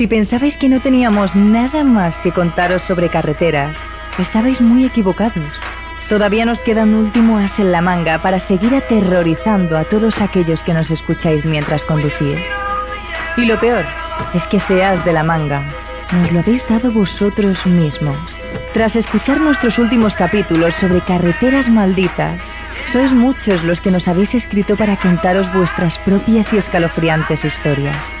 Si pensabais que no teníamos nada más que contaros sobre carreteras, estabais muy equivocados. Todavía nos queda un último as en la manga para seguir aterrorizando a todos aquellos que nos escucháis mientras conducís. Y lo peor es que ese as de la manga nos lo habéis dado vosotros mismos. Tras escuchar nuestros últimos capítulos sobre carreteras malditas, sois muchos los que nos habéis escrito para contaros vuestras propias y escalofriantes historias.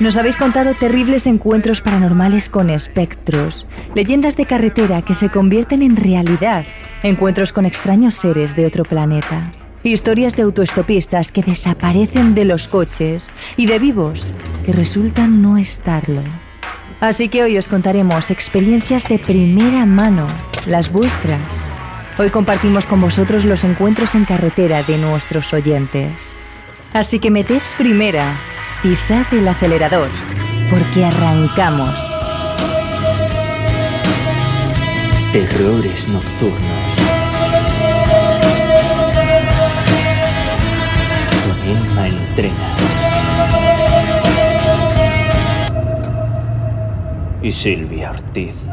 Nos habéis contado terribles encuentros paranormales con espectros, leyendas de carretera que se convierten en realidad, encuentros con extraños seres de otro planeta, historias de autoestopistas que desaparecen de los coches y de vivos que resultan no estarlo. Así que hoy os contaremos experiencias de primera mano, las vuestras. Hoy compartimos con vosotros los encuentros en carretera de nuestros oyentes. Así que meted primera, pisad el acelerador, porque arrancamos. Terrores nocturnos. Con Emma Entrena. Y Silvia Ortiz.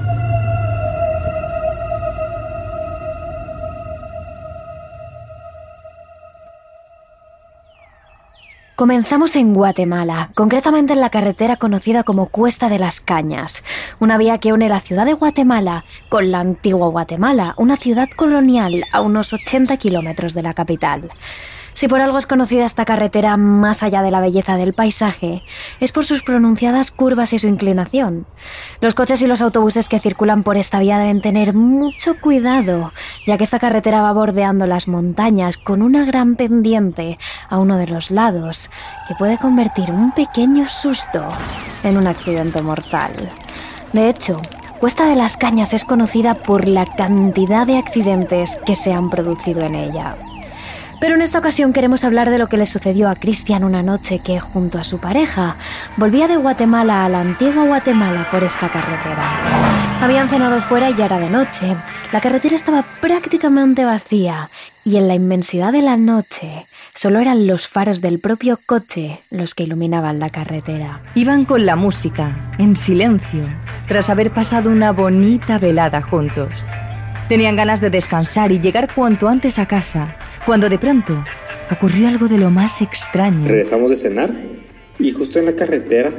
Comenzamos en Guatemala, concretamente en la carretera conocida como Cuesta de las Cañas, una vía que une la ciudad de Guatemala con la antigua Guatemala, una ciudad colonial a unos 80 kilómetros de la capital. Si por algo es conocida esta carretera más allá de la belleza del paisaje, es por sus pronunciadas curvas y su inclinación. Los coches y los autobuses que circulan por esta vía deben tener mucho cuidado, ya que esta carretera va bordeando las montañas con una gran pendiente a uno de los lados, que puede convertir un pequeño susto en un accidente mortal. De hecho, Cuesta de las Cañas es conocida por la cantidad de accidentes que se han producido en ella. Pero en esta ocasión queremos hablar de lo que le sucedió a Cristian una noche que, junto a su pareja, volvía de Guatemala a la antigua Guatemala por esta carretera. Habían cenado fuera y ya era de noche. La carretera estaba prácticamente vacía y en la inmensidad de la noche solo eran los faros del propio coche los que iluminaban la carretera. Iban con la música, en silencio, tras haber pasado una bonita velada juntos. Tenían ganas de descansar y llegar cuanto antes a casa, cuando de pronto ocurrió algo de lo más extraño. Regresamos de cenar y justo en la carretera,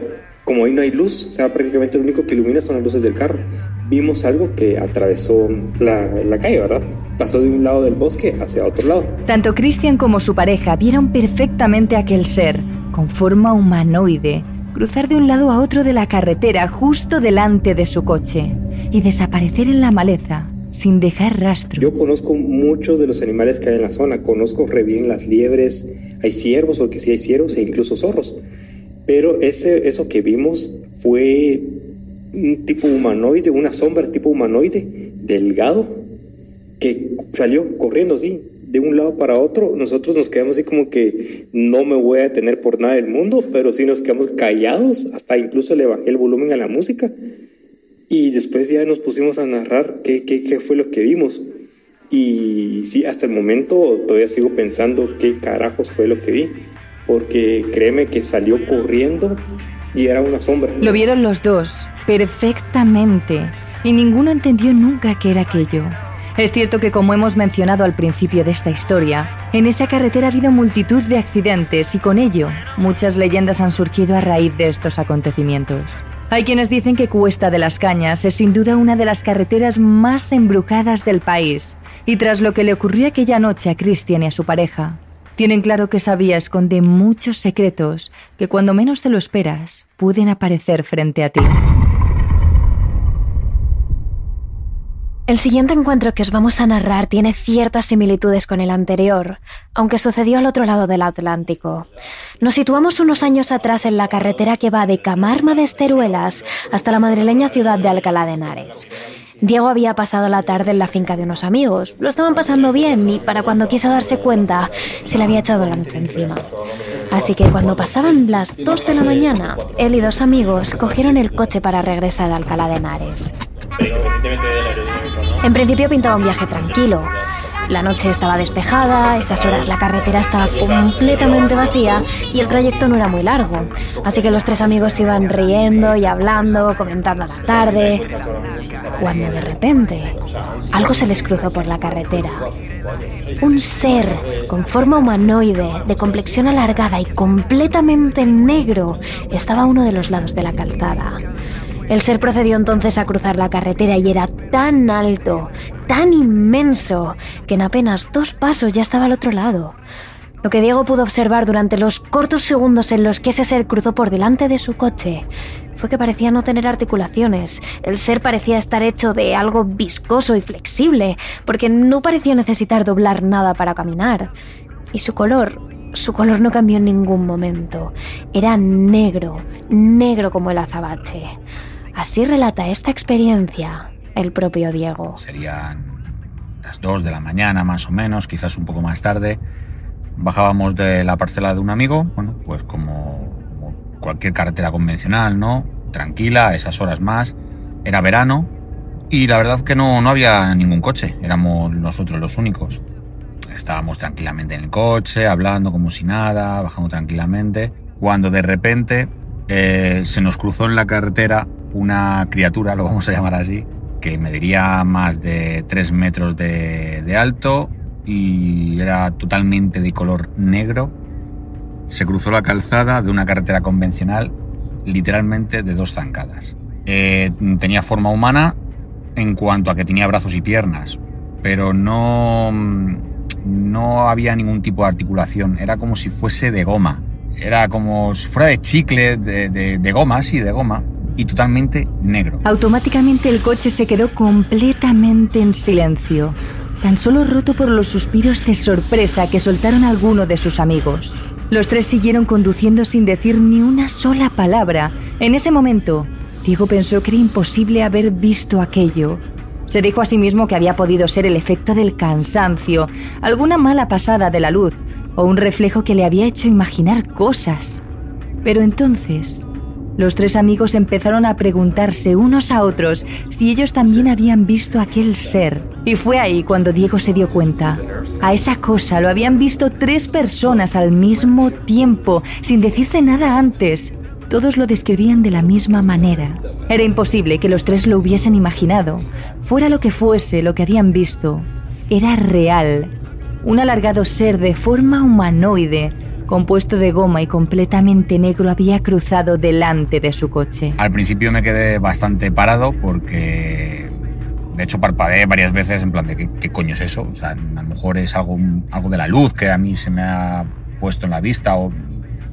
como hoy no hay luz, o sea, prácticamente lo único que ilumina son las luces del carro, vimos algo que atravesó la, la calle, ¿verdad? Pasó de un lado del bosque hacia otro lado. Tanto Christian como su pareja vieron perfectamente aquel ser, con forma humanoide, cruzar de un lado a otro de la carretera justo delante de su coche y desaparecer en la maleza sin dejar rastro. Yo conozco muchos de los animales que hay en la zona, conozco re bien las liebres, hay ciervos, porque sí hay ciervos e incluso zorros, pero ese, eso que vimos fue un tipo humanoide, una sombra tipo humanoide, delgado, que salió corriendo así, de un lado para otro. Nosotros nos quedamos así como que no me voy a detener por nada del mundo, pero sí nos quedamos callados, hasta incluso le bajé el volumen a la música y después ya nos pusimos a narrar qué, qué, qué fue lo que vimos. Y sí, hasta el momento todavía sigo pensando qué carajos fue lo que vi. Porque créeme que salió corriendo y era una sombra. Lo vieron los dos, perfectamente. Y ninguno entendió nunca qué era aquello. Es cierto que como hemos mencionado al principio de esta historia, en esa carretera ha habido multitud de accidentes y con ello muchas leyendas han surgido a raíz de estos acontecimientos. Hay quienes dicen que Cuesta de las Cañas es sin duda una de las carreteras más embrujadas del país, y tras lo que le ocurrió aquella noche a Christian y a su pareja, tienen claro que esa vía esconde muchos secretos que cuando menos te lo esperas pueden aparecer frente a ti. El siguiente encuentro que os vamos a narrar tiene ciertas similitudes con el anterior, aunque sucedió al otro lado del Atlántico. Nos situamos unos años atrás en la carretera que va de Camarma de Esteruelas hasta la madrileña ciudad de Alcalá de Henares. Diego había pasado la tarde en la finca de unos amigos. Lo estaban pasando bien y para cuando quiso darse cuenta se le había echado la noche encima. Así que cuando pasaban las 2 de la mañana, él y dos amigos cogieron el coche para regresar a Alcalá de Henares. En principio pintaba un viaje tranquilo. La noche estaba despejada, esas horas la carretera estaba completamente vacía y el trayecto no era muy largo. Así que los tres amigos iban riendo y hablando, comentando la tarde. Cuando de repente algo se les cruzó por la carretera. Un ser con forma humanoide, de complexión alargada y completamente negro estaba a uno de los lados de la calzada. El ser procedió entonces a cruzar la carretera y era tan alto, tan inmenso, que en apenas dos pasos ya estaba al otro lado. Lo que Diego pudo observar durante los cortos segundos en los que ese ser cruzó por delante de su coche fue que parecía no tener articulaciones. El ser parecía estar hecho de algo viscoso y flexible, porque no parecía necesitar doblar nada para caminar. Y su color, su color no cambió en ningún momento. Era negro, negro como el azabache. Así relata esta experiencia el propio Diego. Serían las 2 de la mañana más o menos, quizás un poco más tarde. Bajábamos de la parcela de un amigo, bueno, pues como, cualquier carretera convencional, ¿no? Tranquila, a esas horas más. Era verano y la verdad que no, no había ningún coche, éramos nosotros los únicos. Estábamos tranquilamente en el coche, hablando como si nada, bajando tranquilamente, cuando de repente eh, se nos cruzó en la carretera una criatura, lo vamos a llamar así, que mediría más de 3 metros de, alto y era totalmente de color negro. Se cruzó la calzada de una carretera convencional literalmente de dos zancadas. Eh, tenía forma humana en cuanto a que tenía brazos y piernas, pero no, no había ningún tipo de articulación, era como si fuese de goma, era como si fuera de chicle, de, de, de goma, sí, de goma, y totalmente negro. Automáticamente el coche se quedó completamente en silencio, tan solo roto por los suspiros de sorpresa que soltaron algunos de sus amigos. Los tres siguieron conduciendo sin decir ni una sola palabra. En ese momento, Diego pensó que era imposible haber visto aquello. Se dijo a sí mismo que había podido ser el efecto del cansancio, alguna mala pasada de la luz o un reflejo que le había hecho imaginar cosas. Pero entonces los tres amigos empezaron a preguntarse unos a otros si ellos también habían visto aquel ser. Y fue ahí cuando Diego se dio cuenta. A esa cosa lo habían visto tres personas al mismo tiempo, sin decirse nada antes. Todos lo describían de la misma manera. Era imposible que los tres lo hubiesen imaginado. Fuera lo que fuese lo que habían visto, era real. Un alargado ser de forma humanoide compuesto de goma y completamente negro, había cruzado delante de su coche. Al principio me quedé bastante parado porque, de hecho, parpadeé varias veces en plan de ¿qué, coño es eso? O sea, a lo mejor es algo, algo de la luz que a mí se me ha puesto en la vista o,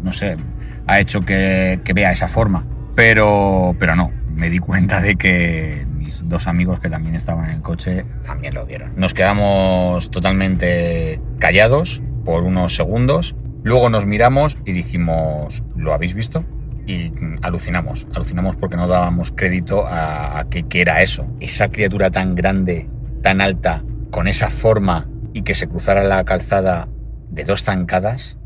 no sé, ha hecho que, que vea esa forma. Pero, pero no, me di cuenta de que mis dos amigos que también estaban en el coche también lo vieron. Nos quedamos totalmente callados por unos segundos Luego nos miramos y dijimos, ¿lo habéis visto? Y alucinamos, alucinamos porque no dábamos crédito a, que, que era eso. Esa criatura tan grande, tan alta, con esa forma y que se cruzara la calzada de dos zancadas,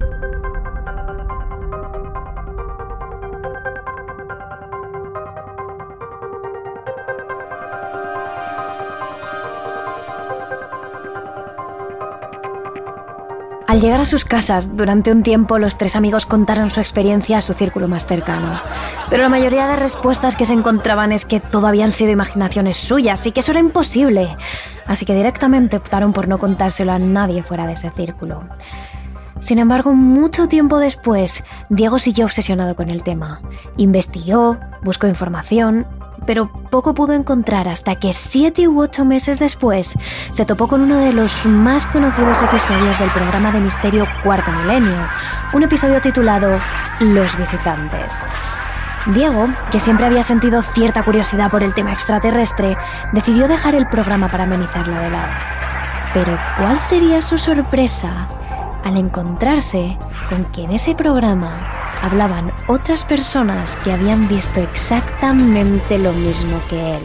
Llegar a sus casas, durante un tiempo los tres amigos contaron su experiencia a su círculo más cercano. Pero la mayoría de respuestas que se encontraban es que todo habían sido imaginaciones suyas y que eso era imposible. Así que directamente optaron por no contárselo a nadie fuera de ese círculo. Sin embargo, mucho tiempo después, Diego siguió obsesionado con el tema. Investigó, buscó información pero poco pudo encontrar hasta que siete u ocho meses después se topó con uno de los más conocidos episodios del programa de misterio Cuarto Milenio, un episodio titulado Los Visitantes. Diego, que siempre había sentido cierta curiosidad por el tema extraterrestre, decidió dejar el programa para amenizar la velada. Pero ¿cuál sería su sorpresa al encontrarse con que en ese programa hablaban otras personas que habían visto exactamente lo mismo que él.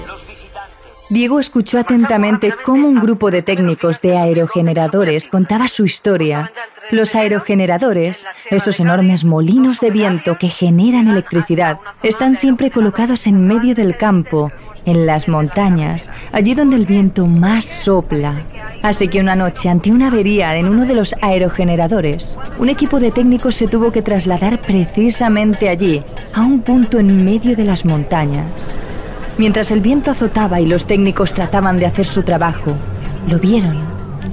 Diego escuchó atentamente cómo un grupo de técnicos de aerogeneradores contaba su historia. Los aerogeneradores, esos enormes molinos de viento que generan electricidad, están siempre colocados en medio del campo, en las montañas, allí donde el viento más sopla. Así que una noche, ante una avería en uno de los aerogeneradores, un equipo de técnicos se tuvo que trasladar precisamente allí, a un punto en medio de las montañas. Mientras el viento azotaba y los técnicos trataban de hacer su trabajo, lo vieron.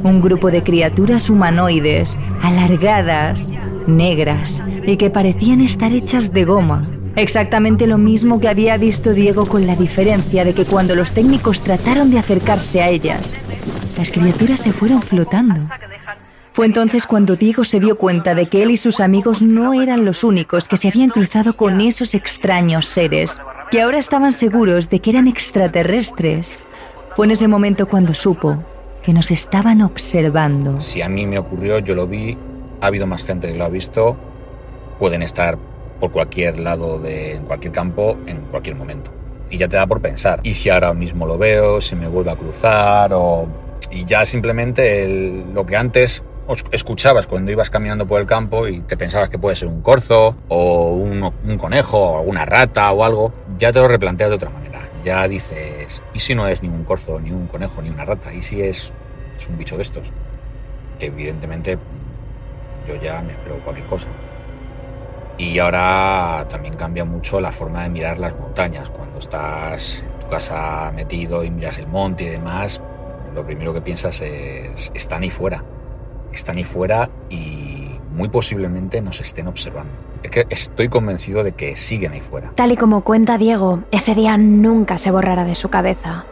Un grupo de criaturas humanoides, alargadas, negras, y que parecían estar hechas de goma. Exactamente lo mismo que había visto Diego con la diferencia de que cuando los técnicos trataron de acercarse a ellas, las criaturas se fueron flotando. Fue entonces cuando Diego se dio cuenta de que él y sus amigos no eran los únicos que se habían cruzado con esos extraños seres, que ahora estaban seguros de que eran extraterrestres. Fue en ese momento cuando supo que nos estaban observando. Si a mí me ocurrió, yo lo vi, ha habido más gente que lo ha visto, pueden estar por cualquier lado de cualquier campo en cualquier momento. Y ya te da por pensar. ¿Y si ahora mismo lo veo, se me vuelve a cruzar o y ya simplemente lo que antes escuchabas cuando ibas caminando por el campo y te pensabas que puede ser un corzo o un, un, conejo o alguna rata o algo, ya te lo replanteas de otra manera. Ya dices, ¿y si no es ni un corzo, ni un conejo, ni una rata? ¿Y si es, es un bicho de estos? Que evidentemente yo ya me espero cualquier cosa. Y ahora también cambia mucho la forma de mirar las montañas. Cuando estás en tu casa metido y miras el monte y demás, lo primero que piensas es, están ahí fuera. Están ahí fuera y muy posiblemente nos estén observando. Es que estoy convencido de que siguen ahí fuera. Tal y como cuenta Diego, ese día nunca se borrará de su cabeza.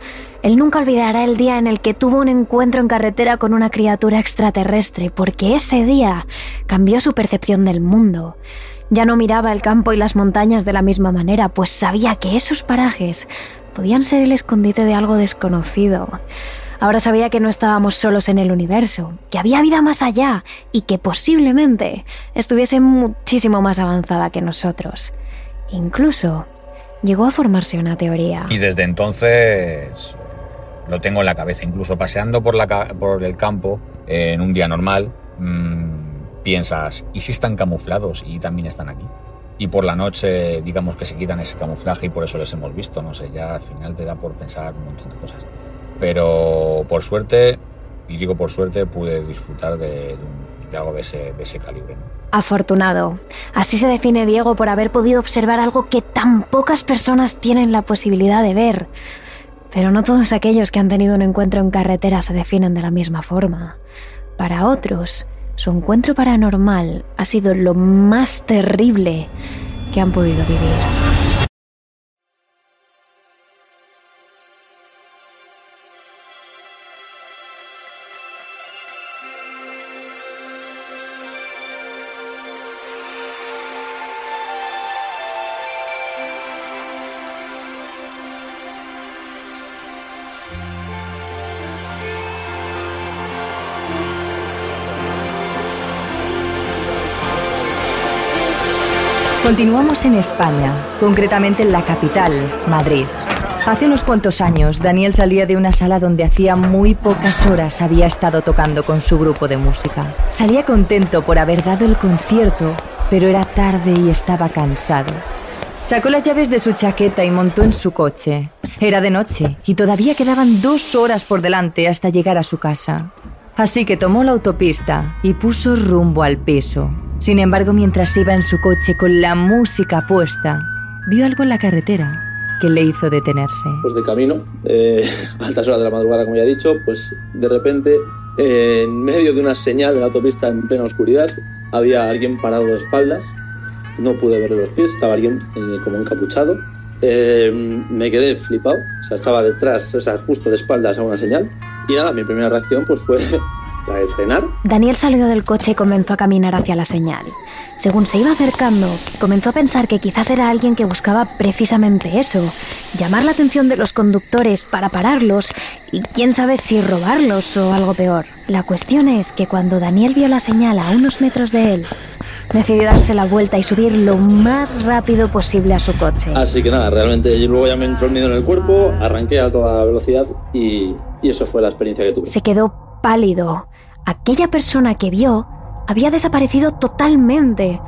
Él nunca olvidará el día en el que tuvo un encuentro en carretera con una criatura extraterrestre, porque ese día cambió su percepción del mundo. Ya no miraba el campo y las montañas de la misma manera, pues sabía que esos parajes podían ser el escondite de algo desconocido. Ahora sabía que no estábamos solos en el universo, que había vida más allá y que posiblemente estuviese muchísimo más avanzada que nosotros. Incluso llegó a formarse una teoría. Y desde entonces lo tengo en la cabeza, incluso paseando por, el campo en un día normal, mmm, piensas, ¿y si están camuflados y también están aquí? Y por la noche, digamos que se quitan ese camuflaje y por eso les hemos visto, no sé, ya al final te da por pensar un montón de cosas. Pero por suerte, y digo por suerte, pude disfrutar de, de algo de ese, de ese calibre. ¿no? Afortunado. Así se define Diego por haber podido observar algo que tan pocas personas tienen la posibilidad de ver. Pero no todos aquellos que han tenido un encuentro en carretera se definen de la misma forma. Para otros, su encuentro paranormal ha sido lo más terrible que han podido vivir. Continuamos en España, concretamente en la capital, Madrid. Hace unos cuantos años, Daniel salía de una sala donde hacía muy pocas horas había estado tocando con su grupo de música. Salía contento por haber dado el concierto, pero era tarde y estaba cansado. Sacó las llaves de su chaqueta y montó en su coche. Era de noche y todavía quedaban dos horas por delante hasta llegar a su casa. Así que tomó la autopista y puso rumbo al piso. Sin embargo, mientras iba en su coche con la música puesta, vio algo en la carretera que le hizo detenerse. Pues de camino, eh, a altas horas de la madrugada, como ya he dicho, pues de repente, eh, en medio de una señal en la autopista en plena oscuridad, había alguien parado de espaldas. No pude verle los pies, estaba alguien eh, como encapuchado. Eh, me quedé flipado, o sea, estaba detrás, o sea, justo de espaldas a una señal. Y nada, mi primera reacción pues fue la de frenar. Daniel salió del coche y comenzó a caminar hacia la señal. Según se iba acercando, comenzó a pensar que quizás era alguien que buscaba precisamente eso, llamar la atención de los conductores para pararlos y quién sabe si robarlos o algo peor. La cuestión es que cuando Daniel vio la señal a unos metros de él, decidió darse la vuelta y subir lo más rápido posible a su coche. Así que nada, realmente luego ya me entró el miedo en el cuerpo, arranqué a toda velocidad y, y eso fue la experiencia que tuve. Se quedó pálido. Aquella persona que vio había desaparecido totalmente,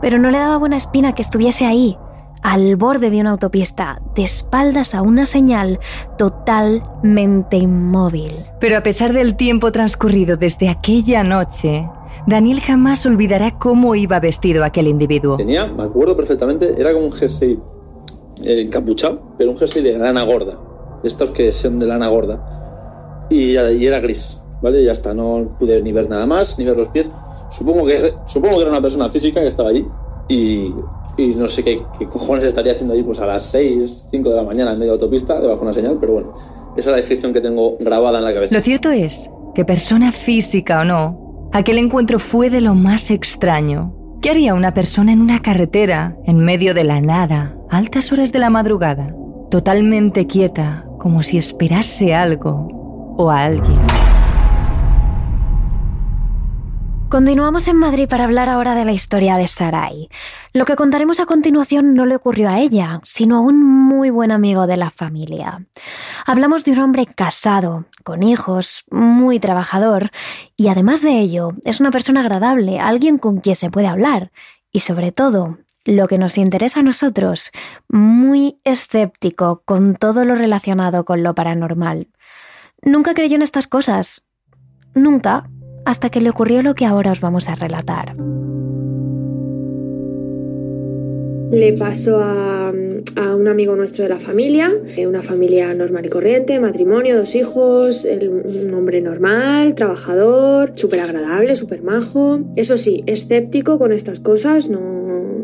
pero no le daba buena espina que estuviese ahí, al borde de una autopista, de espaldas a una señal totalmente inmóvil. Pero a pesar del tiempo transcurrido desde aquella noche, Daniel jamás olvidará cómo iba vestido aquel individuo. Tenía, me acuerdo perfectamente, era como un jersey eh, encapuchado, pero un jersey de lana gorda. De estos que son de lana gorda. Y, y era gris, ¿vale? Ya está, no pude ni ver nada más, ni ver los pies. Supongo que, supongo que era una persona física que estaba allí y, y no sé qué, qué, cojones estaría haciendo allí pues a las 6, 5 de la mañana en medio de autopista, debajo de una señal, pero bueno, esa es la descripción que tengo grabada en la cabeza. Lo cierto es que persona física o no, aquel encuentro fue de lo más extraño. ¿Qué haría una persona en una carretera, en medio de la nada, a altas horas de la madrugada, totalmente quieta, como si esperase algo o a alguien? Continuamos en Madrid para hablar ahora de la historia de Sarai. Lo que contaremos a continuación no le ocurrió a ella, sino a un muy buen amigo de la familia. Hablamos de un hombre casado, con hijos, muy trabajador, y además de ello, es una persona agradable, alguien con quien se puede hablar, y sobre todo, lo que nos interesa a nosotros, muy escéptico con todo lo relacionado con lo paranormal. Nunca creyó en estas cosas. Nunca, hasta que le ocurrió lo que ahora os vamos a relatar. Le pasó a, a, un amigo nuestro de la familia, una familia normal y corriente, matrimonio, dos hijos, el, un hombre normal, trabajador, súper agradable, súper majo. Eso sí, escéptico con estas cosas, no,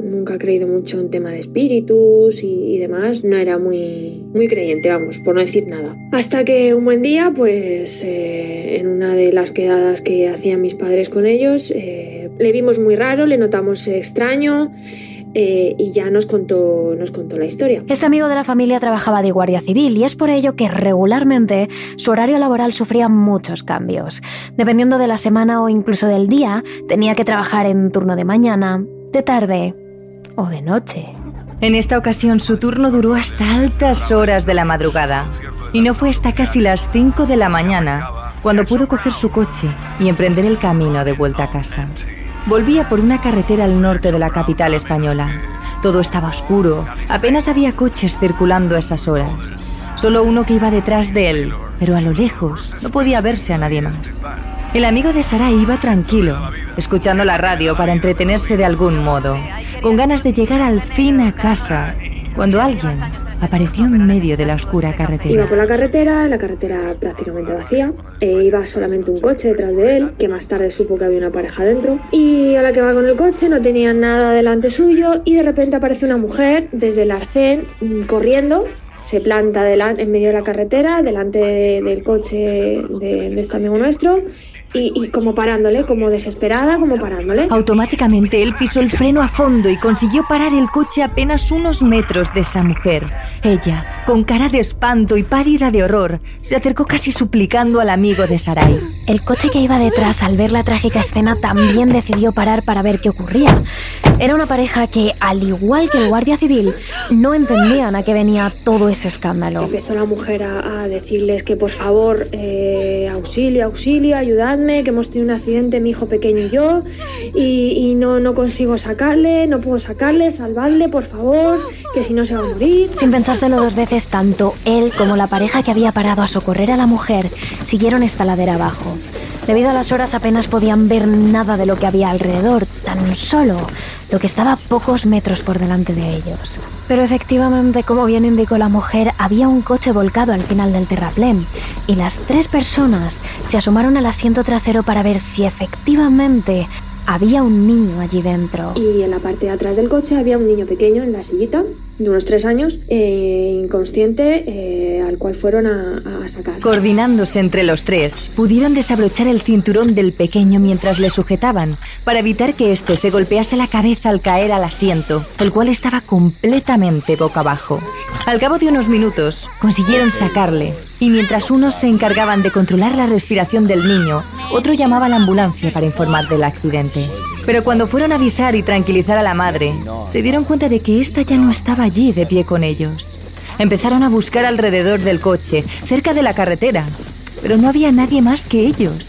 nunca ha creído mucho en tema de espíritus y, y, demás, no era muy, muy creyente, vamos, por no decir nada. Hasta que un buen día, pues eh, en una de las quedadas que hacían mis padres con ellos, eh, le vimos muy raro, le notamos extraño. Eh, y ya nos contó, nos contó la historia. Este amigo de la familia trabajaba de guardia civil y es por ello que regularmente su horario laboral sufría muchos cambios. Dependiendo de la semana o incluso del día, tenía que trabajar en turno de mañana, de tarde o de noche. En esta ocasión su turno duró hasta altas horas de la madrugada y no fue hasta casi las 5 de la mañana cuando pudo coger su coche y emprender el camino de vuelta a casa. Volvía por una carretera al norte de la capital española. Todo estaba oscuro, apenas había coches circulando a esas horas. Solo uno que iba detrás de él, pero a lo lejos no podía verse a nadie más. El amigo de Sara iba tranquilo, escuchando la radio para entretenerse de algún modo, con ganas de llegar al fin a casa, cuando alguien apareció en medio de la oscura carretera. Iba por la carretera, la carretera prácticamente vacía, e iba solamente un coche detrás de él, que más tarde supo que había una pareja dentro, y a la que va con el coche no tenía nada delante suyo, y de repente aparece una mujer desde el arcén corriendo, se planta en medio de la carretera, delante de, del coche de este amigo nuestro, y, y, como parándole, como desesperada, como parándole. Automáticamente él pisó el freno a fondo y consiguió parar el coche apenas unos metros de esa mujer. Ella, con cara de espanto y pálida de horror, se acercó casi suplicando al amigo de Sarai. El coche que iba detrás, al ver la trágica escena, también decidió parar para ver qué ocurría. Era una pareja que, al igual que el guardia civil, no entendían a qué venía todo ese escándalo. Empezó la mujer a, a decirles que por favor, eh, auxilio, auxilio, ayudad que hemos tenido un accidente mi hijo pequeño y yo y, no, no consigo sacarle, no puedo sacarle, salvadle, por favor, que si no se va a morir. Sin pensárselo dos veces, tanto él como la pareja que había parado a socorrer a la mujer siguieron esta ladera abajo. Debido a las horas apenas podían ver nada de lo que había alrededor, tan solo lo que estaba pocos metros por delante de ellos. Pero efectivamente, como bien indicó la mujer, había un coche volcado al final del terraplén y las tres personas se asomaron al asiento trasero para ver si efectivamente había un niño allí dentro. Y en la parte de atrás del coche había un niño pequeño en la sillita, de unos tres años, eh, inconsciente, eh, al cual fueron a, sacar. Coordinándose entre los tres, pudieron desabrochar el cinturón del pequeño mientras le sujetaban, para evitar que éste se golpease la cabeza al caer al asiento, el cual estaba completamente boca abajo. Al cabo de unos minutos, consiguieron sacarle, y mientras unos se encargaban de controlar la respiración del niño, otro llamaba a la ambulancia para informar del accidente. Pero cuando fueron a avisar y tranquilizar a la madre, se dieron cuenta de que ésta ya no estaba allí de pie con ellos. Empezaron a buscar alrededor del coche, cerca de la carretera, pero no había nadie más que ellos.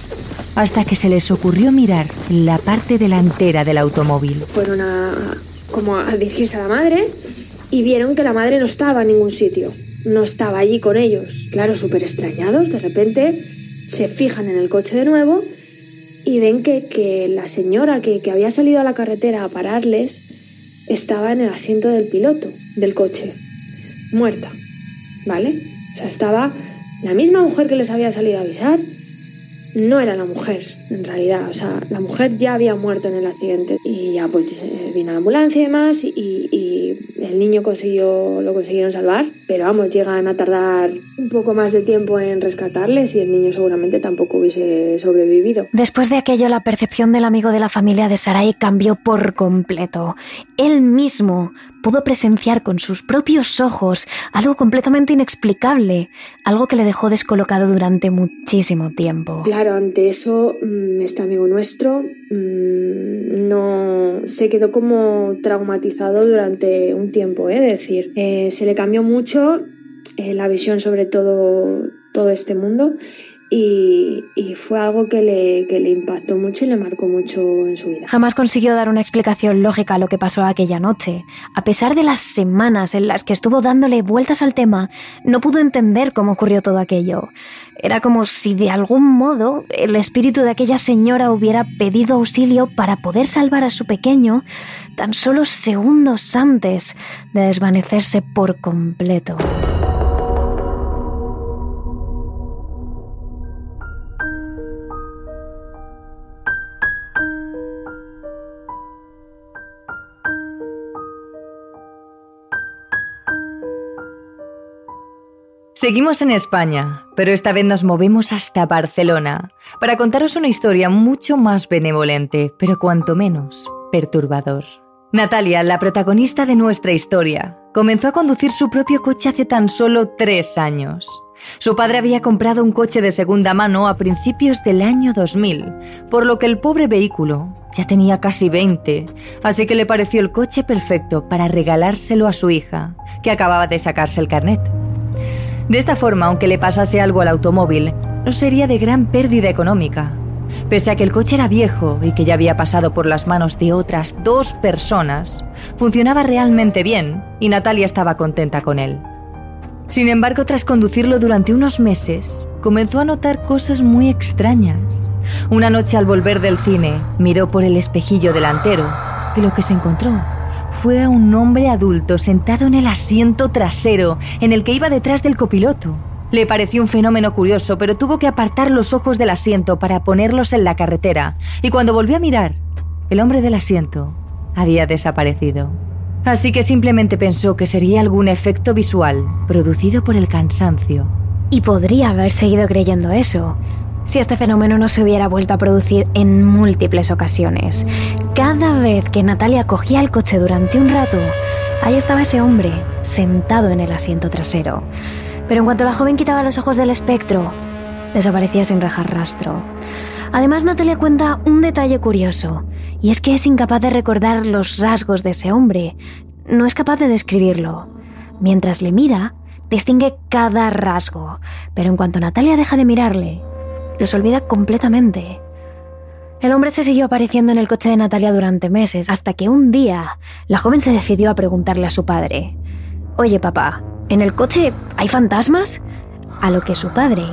Hasta que se les ocurrió mirar la parte delantera del automóvil. Fueron a como a dirigirse a la madre y vieron que la madre no estaba en ningún sitio, no estaba allí con ellos. Claro, súper extrañados, de repente se fijan en el coche de nuevo y ven que, la señora que, que había salido a la carretera a pararles estaba en el asiento del piloto del coche, muerta, ¿vale? O sea, estaba la misma mujer que les había salido a avisar, no era la mujer, en realidad. O sea, la mujer ya había muerto en el accidente y ya pues vino la ambulancia y demás y, y, el niño consiguió, lo consiguieron salvar, pero vamos, llegan a tardar un poco más de tiempo en rescatarles y el niño seguramente tampoco hubiese sobrevivido. Después de aquello, la percepción del amigo de la familia de Sarai cambió por completo. Él mismo pudo presenciar con sus propios ojos algo completamente inexplicable, algo que le dejó descolocado durante muchísimo tiempo. Claro, ante eso, mm, este amigo nuestro mm, no se quedó como traumatizado durante un tiempo, ¿eh? es decir, eh, se le cambió mucho eh, la visión sobre todo, todo este mundo y, fue algo que le, que le, impactó mucho y le marcó mucho en su vida. Jamás consiguió dar una explicación lógica a lo que pasó aquella noche. A pesar de las semanas en las que estuvo dándole vueltas al tema, no pudo entender cómo ocurrió todo aquello. Era como si de algún modo el espíritu de aquella señora hubiera pedido auxilio para poder salvar a su pequeño tan solo segundos antes de desvanecerse por completo. Seguimos en España, pero esta vez nos movemos hasta Barcelona para contaros una historia mucho más benevolente, pero cuanto menos perturbador. Natalia, la protagonista de nuestra historia, comenzó a conducir su propio coche hace tan solo tres años. Su padre había comprado un coche de segunda mano a principios del año 2000, por lo que el pobre vehículo ya tenía casi 20, así que le pareció el coche perfecto para regalárselo a su hija, que acababa de sacarse el carnet. De esta forma, aunque le pasase algo al automóvil, no sería de gran pérdida económica. Pese a que el coche era viejo y que ya había pasado por las manos de otras dos personas, funcionaba realmente bien y Natalia estaba contenta con él. Sin embargo, tras conducirlo durante unos meses, comenzó a notar cosas muy extrañas. Una noche al volver del cine, miró por el espejillo delantero y lo que se encontró fue a un hombre adulto sentado en el asiento trasero, en el que iba detrás del copiloto. Le pareció un fenómeno curioso, pero tuvo que apartar los ojos del asiento para ponerlos en la carretera, y cuando volvió a mirar, el hombre del asiento había desaparecido. Así que simplemente pensó que sería algún efecto visual producido por el cansancio. Y podría haber seguido creyendo eso, si este fenómeno no se hubiera vuelto a producir en múltiples ocasiones. Cada vez que Natalia cogía el coche durante un rato, ahí estaba ese hombre, sentado en el asiento trasero. Pero en cuanto la joven quitaba los ojos del espectro, desaparecía sin dejar rastro. Además, Natalia cuenta un detalle curioso, y es que es incapaz de recordar los rasgos de ese hombre. No es capaz de describirlo. Mientras le mira, distingue cada rasgo, pero en cuanto Natalia deja de mirarle, los olvida completamente. El hombre se siguió apareciendo en el coche de Natalia durante meses, hasta que un día la joven se decidió a preguntarle a su padre, Oye papá, ¿en el coche hay fantasmas? A lo que su padre,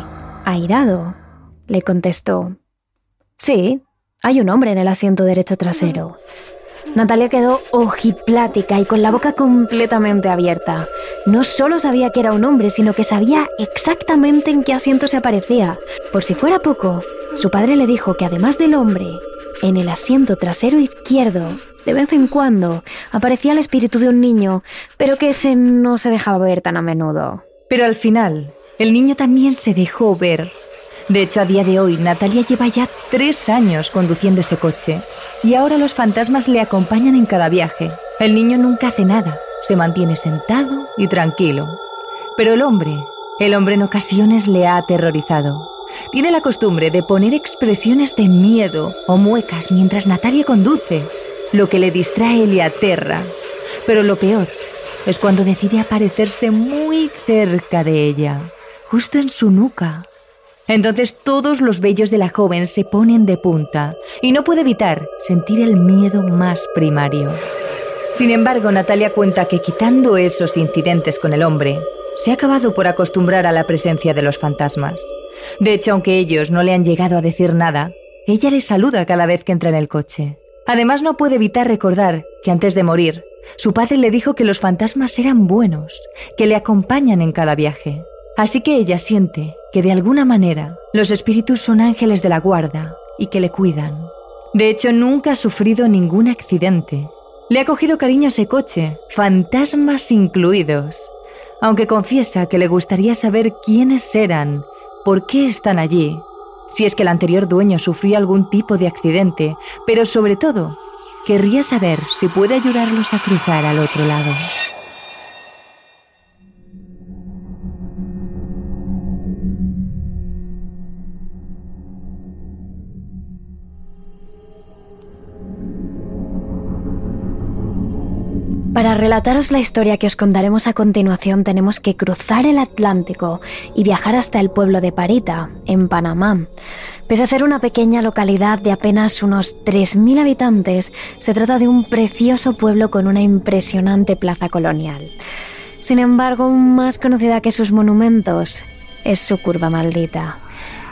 airado, le contestó, Sí, hay un hombre en el asiento derecho trasero. Natalia quedó ojiplática y con la boca completamente abierta. No solo sabía que era un hombre, sino que sabía exactamente en qué asiento se aparecía. Por si fuera poco, su padre le dijo que además del hombre, en el asiento trasero izquierdo, de vez en cuando, aparecía el espíritu de un niño, pero que ese no se dejaba ver tan a menudo. Pero al final, el niño también se dejó ver. De hecho, a día de hoy, Natalia lleva ya tres años conduciendo ese coche y ahora los fantasmas le acompañan en cada viaje. El niño nunca hace nada, se mantiene sentado y tranquilo. Pero el hombre, el hombre en ocasiones le ha aterrorizado. Tiene la costumbre de poner expresiones de miedo o muecas mientras Natalia conduce, lo que le distrae y le aterra. Pero lo peor es cuando decide aparecerse muy cerca de ella, justo en su nuca, entonces todos los vellos de la joven se ponen de punta y no puede evitar sentir el miedo más primario. Sin embargo, Natalia cuenta que quitando esos incidentes con el hombre, se ha acabado por acostumbrar a la presencia de los fantasmas. De hecho, aunque ellos no le han llegado a decir nada, ella le saluda cada vez que entra en el coche. Además, no puede evitar recordar que antes de morir, su padre le dijo que los fantasmas eran buenos, que le acompañan en cada viaje. Así que ella siente que de alguna manera los espíritus son ángeles de la guarda y que le cuidan. De hecho, nunca ha sufrido ningún accidente. Le ha cogido cariño a ese coche, fantasmas incluidos, aunque confiesa que le gustaría saber quiénes eran, por qué están allí, si es que el anterior dueño sufrió algún tipo de accidente, pero sobre todo, querría saber si puede ayudarlos a cruzar al otro lado. Para relataros la historia que os contaremos a continuación tenemos que cruzar el Atlántico y viajar hasta el pueblo de Parita, en Panamá. Pese a ser una pequeña localidad de apenas unos 3.000 habitantes, se trata de un precioso pueblo con una impresionante plaza colonial. Sin embargo, más conocida que sus monumentos es su curva maldita.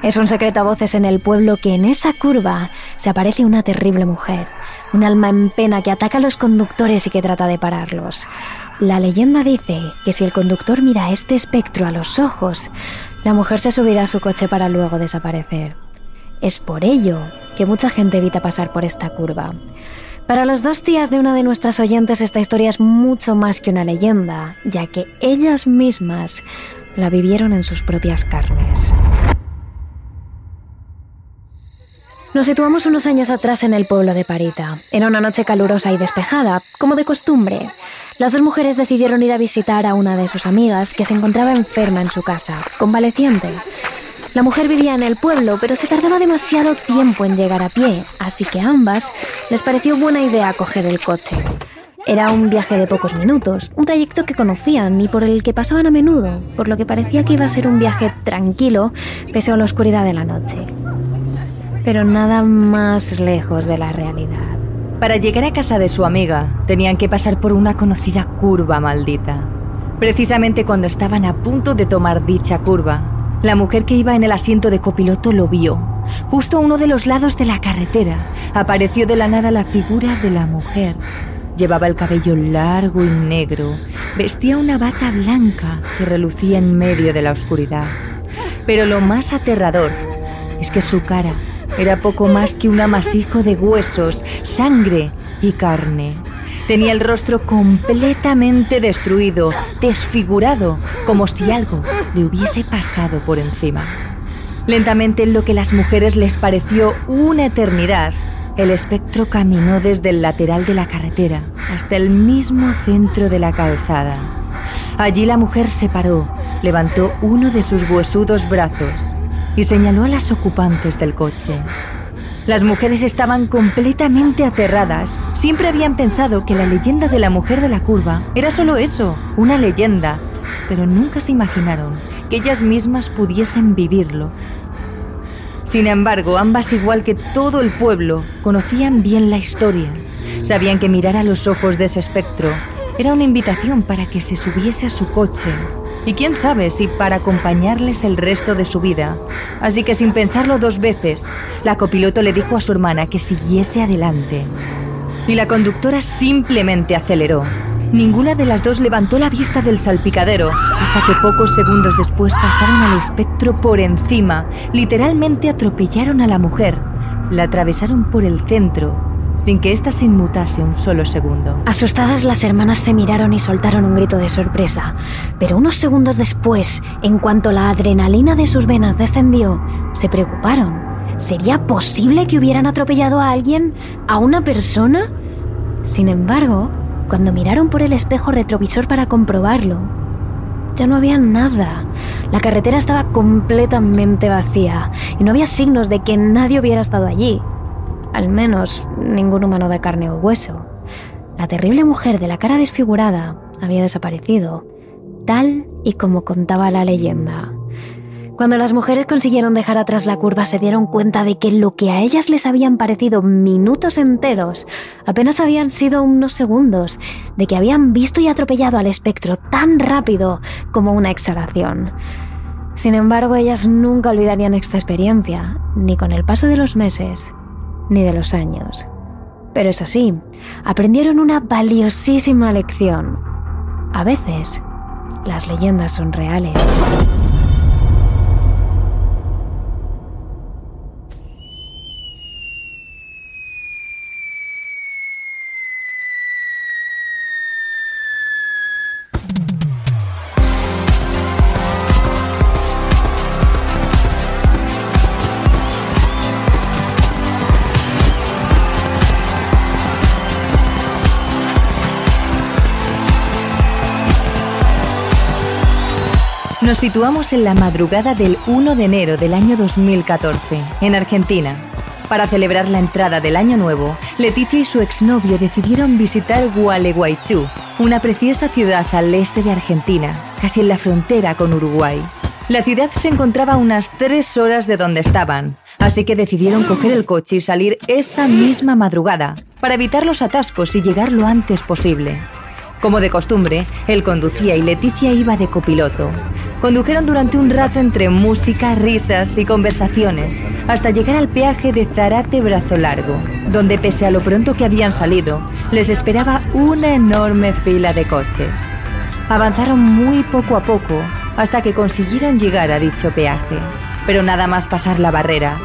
Es un secreto a voces en el pueblo que en esa curva se aparece una terrible mujer un alma en pena que ataca a los conductores y que trata de pararlos. La leyenda dice que si el conductor mira este espectro a los ojos, la mujer se subirá a su coche para luego desaparecer. Es por ello que mucha gente evita pasar por esta curva. Para los dos tías de una de nuestras oyentes esta historia es mucho más que una leyenda, ya que ellas mismas la vivieron en sus propias carnes. Nos situamos unos años atrás en el pueblo de Parita. Era una noche calurosa y despejada, como de costumbre. Las dos mujeres decidieron ir a visitar a una de sus amigas que se encontraba enferma en su casa, convaleciente. La mujer vivía en el pueblo, pero se tardaba demasiado tiempo en llegar a pie, así que a ambas les pareció buena idea coger el coche. Era un viaje de pocos minutos, un trayecto que conocían y por el que pasaban a menudo, por lo que parecía que iba a ser un viaje tranquilo pese a la oscuridad de la noche pero nada más lejos de la realidad. Para llegar a casa de su amiga, tenían que pasar por una conocida curva maldita. Precisamente cuando estaban a punto de tomar dicha curva, la mujer que iba en el asiento de copiloto lo vio. Justo a uno de los lados de la carretera apareció de la nada la figura de la mujer. Llevaba el cabello largo y negro, vestía una bata blanca que relucía en medio de la oscuridad. Pero lo más aterrador es que su cara era poco más que un amasijo de huesos, sangre y carne. Tenía el rostro completamente destruido, desfigurado, como si algo le hubiese pasado por encima. Lentamente, en lo que las mujeres les pareció una eternidad, el espectro caminó desde el lateral de la carretera hasta el mismo centro de la calzada. Allí la mujer se paró, levantó uno de sus huesudos brazos y señaló a las ocupantes del coche. Las mujeres estaban completamente aterradas. Siempre habían pensado que la leyenda de la mujer de la curva era solo eso, una leyenda, pero nunca se imaginaron que ellas mismas pudiesen vivirlo. Sin embargo, ambas, igual que todo el pueblo, conocían bien la historia. Sabían que mirar a los ojos de ese espectro era una invitación para que se subiese a su coche y quién sabe si para acompañarles el resto de su vida. Así que sin pensarlo dos veces, la copiloto le dijo a su hermana que siguiese adelante. Y la conductora simplemente aceleró. Ninguna de las dos levantó la vista del salpicadero hasta que pocos segundos después pasaron al espectro por encima. Literalmente atropellaron a la mujer. La atravesaron por el centro sin que ésta se inmutase un solo segundo. Asustadas las hermanas se miraron y soltaron un grito de sorpresa, pero unos segundos después, en cuanto la adrenalina de sus venas descendió, se preocuparon. ¿Sería posible que hubieran atropellado a alguien? ¿A una persona? Sin embargo, cuando miraron por el espejo retrovisor para comprobarlo, ya no había nada. La carretera estaba completamente vacía y no había signos de que nadie hubiera estado allí al menos ningún humano de carne o hueso. La terrible mujer de la cara desfigurada había desaparecido, tal y como contaba la leyenda. Cuando las mujeres consiguieron dejar atrás la curva se dieron cuenta de que lo que a ellas les habían parecido minutos enteros apenas habían sido unos segundos, de que habían visto y atropellado al espectro tan rápido como una exhalación. Sin embargo, ellas nunca olvidarían esta experiencia, ni con el paso de los meses, ni de los años. Pero eso sí, aprendieron una valiosísima lección. A veces, las leyendas son reales. Nos situamos en la madrugada del 1 de enero del año 2014, en Argentina. Para celebrar la entrada del año nuevo, Leticia y su exnovio decidieron visitar Gualeguaychú, una preciosa ciudad al este de Argentina, casi en la frontera con Uruguay. La ciudad se encontraba a unas tres horas de donde estaban, así que decidieron coger el coche y salir esa misma madrugada, para evitar los atascos y llegar lo antes posible. Como de costumbre, él conducía y Leticia iba de copiloto. Condujeron durante un rato entre música, risas y conversaciones, hasta llegar al peaje de Zarate Brazo Largo, donde pese a lo pronto que habían salido, les esperaba una enorme fila de coches. Avanzaron muy poco a poco hasta que consiguieron llegar a dicho peaje. Pero nada más pasar la barrera,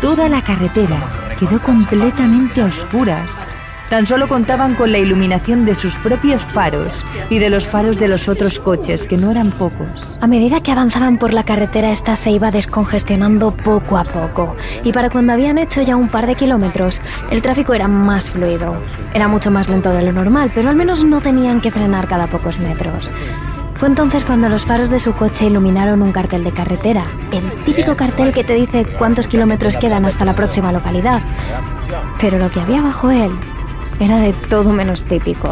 toda la carretera quedó completamente a oscuras Tan solo contaban con la iluminación de sus propios faros y de los faros de los otros coches, que no eran pocos. A medida que avanzaban por la carretera, esta se iba descongestionando poco a poco. Y para cuando habían hecho ya un par de kilómetros, el tráfico era más fluido. Era mucho más lento de lo normal, pero al menos no tenían que frenar cada pocos metros. Fue entonces cuando los faros de su coche iluminaron un cartel de carretera, el típico cartel que te dice cuántos kilómetros quedan hasta la próxima localidad. Pero lo que había bajo él era de todo menos típico.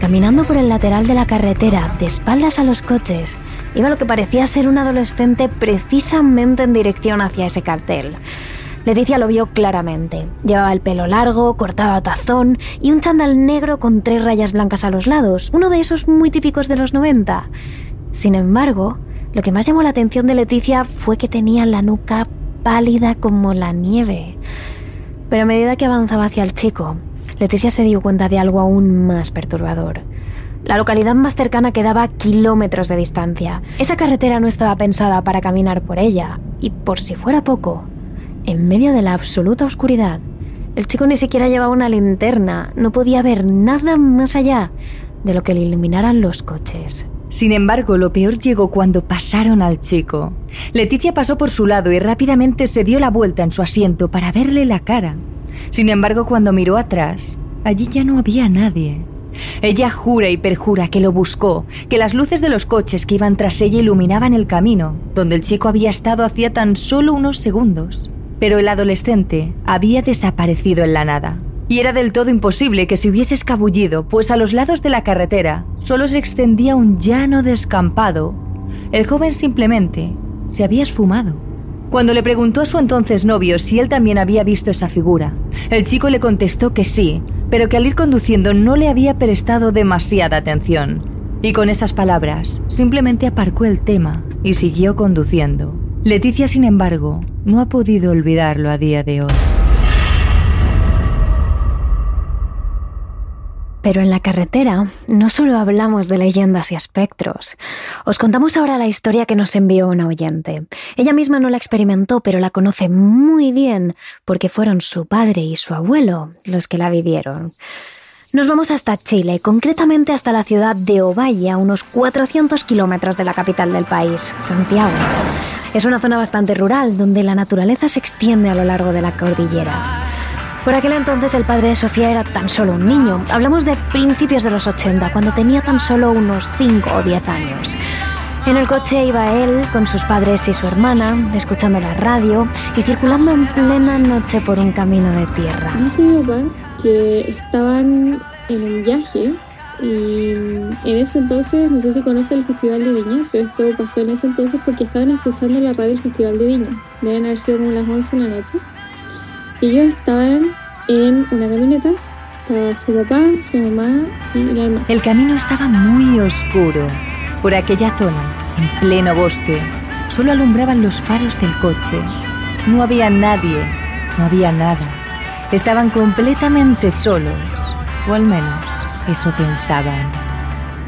Caminando por el lateral de la carretera, de espaldas a los coches, iba lo que parecía ser un adolescente precisamente en dirección hacia ese cartel. Leticia lo vio claramente. Llevaba el pelo largo, cortaba tazón y un chándal negro con tres rayas blancas a los lados, uno de esos muy típicos de los 90. Sin embargo, lo que más llamó la atención de Leticia fue que tenía la nuca pálida como la nieve. Pero a medida que avanzaba hacia el chico, Leticia se dio cuenta de algo aún más perturbador. La localidad más cercana quedaba a kilómetros de distancia. Esa carretera no estaba pensada para caminar por ella, y por si fuera poco, en medio de la absoluta oscuridad, el chico ni siquiera llevaba una linterna, no podía ver nada más allá de lo que le iluminaran los coches. Sin embargo, lo peor llegó cuando pasaron al chico. Leticia pasó por su lado y rápidamente se dio la vuelta en su asiento para verle la cara. Sin embargo, cuando miró atrás, allí ya no había nadie. Ella jura y perjura que lo buscó, que las luces de los coches que iban tras ella iluminaban el camino, donde el chico había estado hacía tan solo unos segundos. Pero el adolescente había desaparecido en la nada. Y era del todo imposible que se hubiese escabullido, pues a los lados de la carretera solo se extendía un llano descampado. El joven simplemente se había esfumado. Cuando le preguntó a su entonces novio si él también había visto esa figura, el chico le contestó que sí, pero que al ir conduciendo no le había prestado demasiada atención. Y con esas palabras, simplemente aparcó el tema y siguió conduciendo. Leticia, sin embargo, no ha podido olvidarlo a día de hoy. Pero en la carretera no solo hablamos de leyendas y espectros. Os contamos ahora la historia que nos envió una oyente. Ella misma no la experimentó, pero la conoce muy bien porque fueron su padre y su abuelo los que la vivieron. Nos vamos hasta Chile, concretamente hasta la ciudad de Ovalle, a unos 400 kilómetros de la capital del país, Santiago. Es una zona bastante rural donde la naturaleza se extiende a lo largo de la cordillera. Por aquel entonces el padre de Sofía era tan solo un niño. Hablamos de principios de los 80, cuando tenía tan solo unos 5 o 10 años. En el coche iba él con sus padres y su hermana, escuchando la radio y circulando en plena noche por un camino de tierra. Dice mi papá que estaban en un viaje Y en ese entonces, no sé si conoce el Festival de Viña, pero esto pasó en ese entonces porque estaban escuchando la radio del Festival de Viña. Deben haber sido como las 11 de la noche. Ellos estaban en una camioneta, su papá, su mamá y la hermana. El camino estaba muy oscuro. Por aquella zona, en pleno bosque, solo alumbraban los faros del coche. No había nadie, no había nada. Estaban completamente solos, o al menos eso pensaban.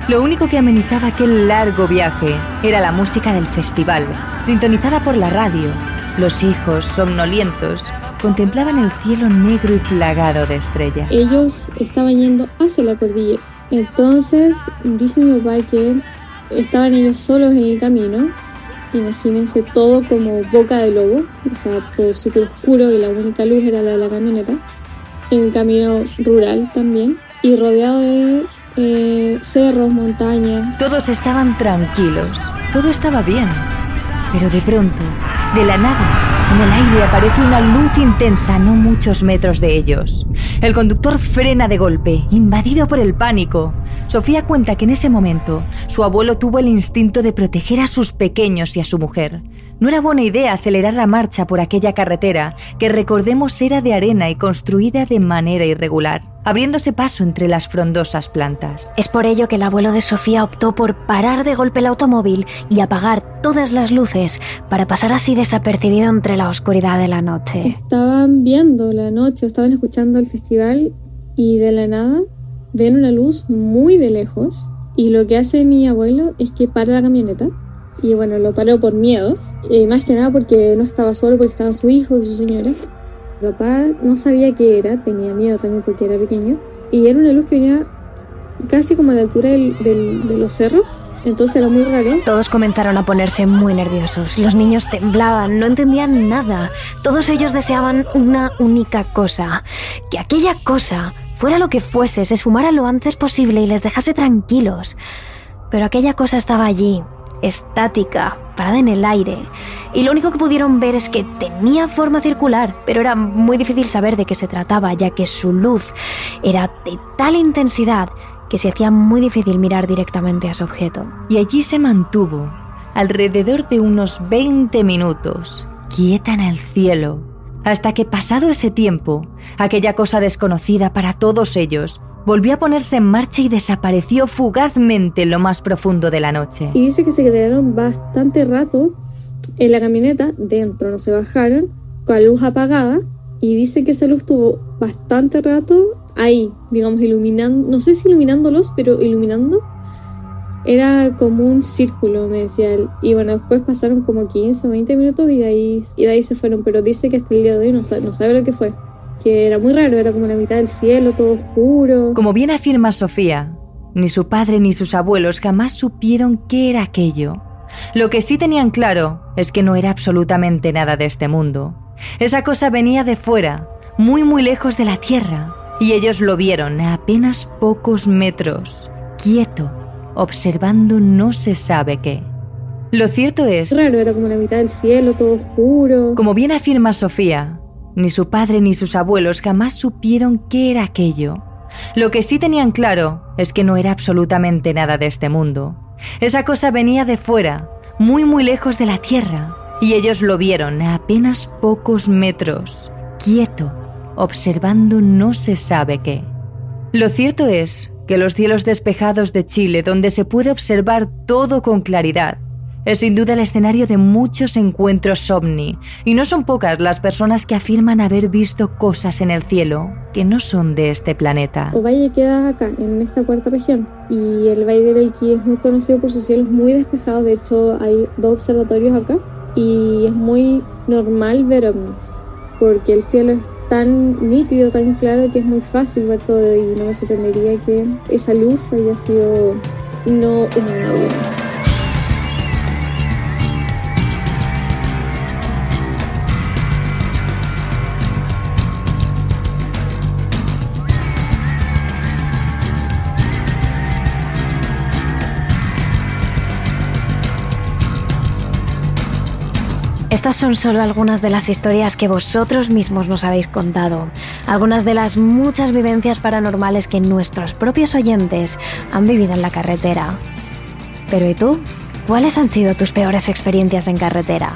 Lo único que amenizaba aquel largo viaje era la música del festival, sintonizada por la radio. Los hijos, somnolientos, contemplaban el cielo negro y plagado de estrellas. Ellos estaban yendo hacia la cordillera. Entonces dice mi papá que estaban ellos solos en el camino. Imagínense todo como boca de lobo, o sea, todo súper oscuro y la única luz era la de la camioneta. En un camino rural también y rodeado de eh, cerros, montañas. Todos estaban tranquilos, todo estaba bien. Pero de pronto, de la nada, en el aire aparece una luz intensa no muchos metros de ellos. El conductor frena de golpe, invadido por el pánico. Sofía cuenta que en ese momento su abuelo tuvo el instinto de proteger a sus pequeños y a su mujer. No era buena idea acelerar la marcha por aquella carretera, que recordemos era de arena y construida de manera irregular, abriéndose paso entre las frondosas plantas. Es por ello que el abuelo de Sofía optó por parar de golpe el automóvil y apagar todas las luces para pasar así desapercibido entre la oscuridad de la noche. Estaban viendo la noche, estaban escuchando el festival y de la nada ven una luz muy de lejos y lo que hace mi abuelo es que para la camioneta y bueno, lo paró por miedo, y más que nada porque no estaba solo, porque estaba su hijo y su señora. Mi papá no sabía qué era, tenía miedo también porque era pequeño, y era una luz que venía casi como a la altura del, del, de los cerros, entonces era muy raro. Todos comenzaron a ponerse muy nerviosos. Los niños temblaban, no entendían nada. Todos ellos deseaban una única cosa, que aquella cosa, fuera lo que fuese, se esfumara lo antes posible y les dejase tranquilos. Pero aquella cosa estaba allí, estática, parada en el aire, y lo único que pudieron ver es que tenía forma circular, pero era muy difícil saber de qué se trataba, ya que su luz era de tal intensidad que se hacía muy difícil mirar directamente a su objeto. Y allí se mantuvo, alrededor de unos 20 minutos, quieta en el cielo, hasta que pasado ese tiempo, aquella cosa desconocida para todos ellos volvió a ponerse en marcha y desapareció fugazmente en lo más profundo de la noche. Y dice que se quedaron bastante rato en la camioneta, dentro no se bajaron, con la luz apagada, y dice que esa luz estuvo bastante rato ahí, digamos, iluminando, no sé si iluminándolos, pero iluminando. Era como un círculo, me decía él. Y bueno, después pasaron como 15 o 20 minutos y de ahí, y de ahí se fueron, pero dice que hasta el día de hoy no sabe, no sabe lo que fue que era muy raro, era como la mitad del cielo, todo oscuro. Como bien afirma Sofía, ni su padre ni sus abuelos jamás supieron qué era aquello. Lo que sí tenían claro es que no era absolutamente nada de este mundo. Esa cosa venía de fuera, muy muy lejos de la Tierra, y ellos lo vieron a apenas pocos metros, quieto, observando no se sabe qué. Lo cierto es... Raro, era como la mitad del cielo, todo oscuro. Como bien afirma Sofía, ni su padre ni sus abuelos jamás supieron qué era aquello. Lo que sí tenían claro es que no era absolutamente nada de este mundo. Esa cosa venía de fuera, muy muy lejos de la Tierra, y ellos lo vieron a apenas pocos metros, quieto, observando no se sabe qué. Lo cierto es que los cielos despejados de Chile, donde se puede observar todo con claridad, es sin duda el escenario de muchos encuentros ovni, y no son pocas las personas que afirman haber visto cosas en el cielo que no son de este planeta. Ovalle queda acá, en esta cuarta región, y el Valle del Elqui es muy conocido por sus cielos muy despejados, de hecho hay dos observatorios acá, y es muy normal ver ovnis, porque el cielo es tan nítido, tan claro que es muy fácil ver todo y no me sorprendería que esa luz haya sido no humana. Estas son solo algunas de las historias que vosotros mismos nos habéis contado, algunas de las muchas vivencias paranormales que nuestros propios oyentes han vivido en la carretera. Pero ¿y tú? ¿Cuáles han sido tus peores experiencias en carretera?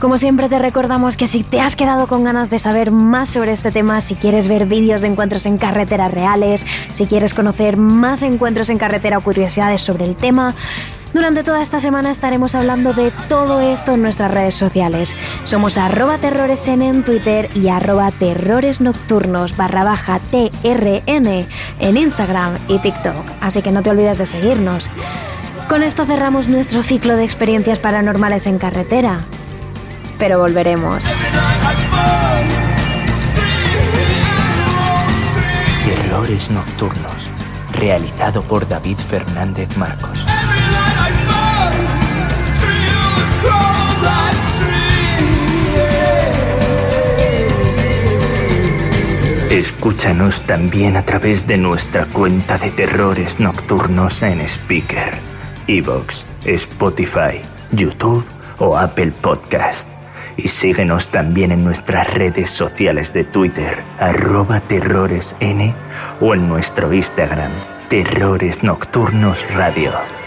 Como siempre te recordamos que si te has quedado con ganas de saber más sobre este tema, si quieres ver vídeos de encuentros en carretera reales, si quieres conocer más encuentros en carretera o curiosidades sobre el tema, durante toda esta semana estaremos hablando de todo esto en nuestras redes sociales. Somos arroba terroresn en Twitter y arroba terroresnocturnos barra baja TRN en Instagram y TikTok, así que no te olvides de seguirnos. Con esto cerramos nuestro ciclo de experiencias paranormales en carretera pero volveremos. Terrores Nocturnos, realizado por David Fernández Marcos. Escúchanos también a través de nuestra cuenta de terrores nocturnos en Speaker, Evox, Spotify, YouTube o Apple Podcast y síguenos también en nuestras redes sociales de Twitter, arroba terroresn o en nuestro Instagram, Terrores Nocturnos Radio.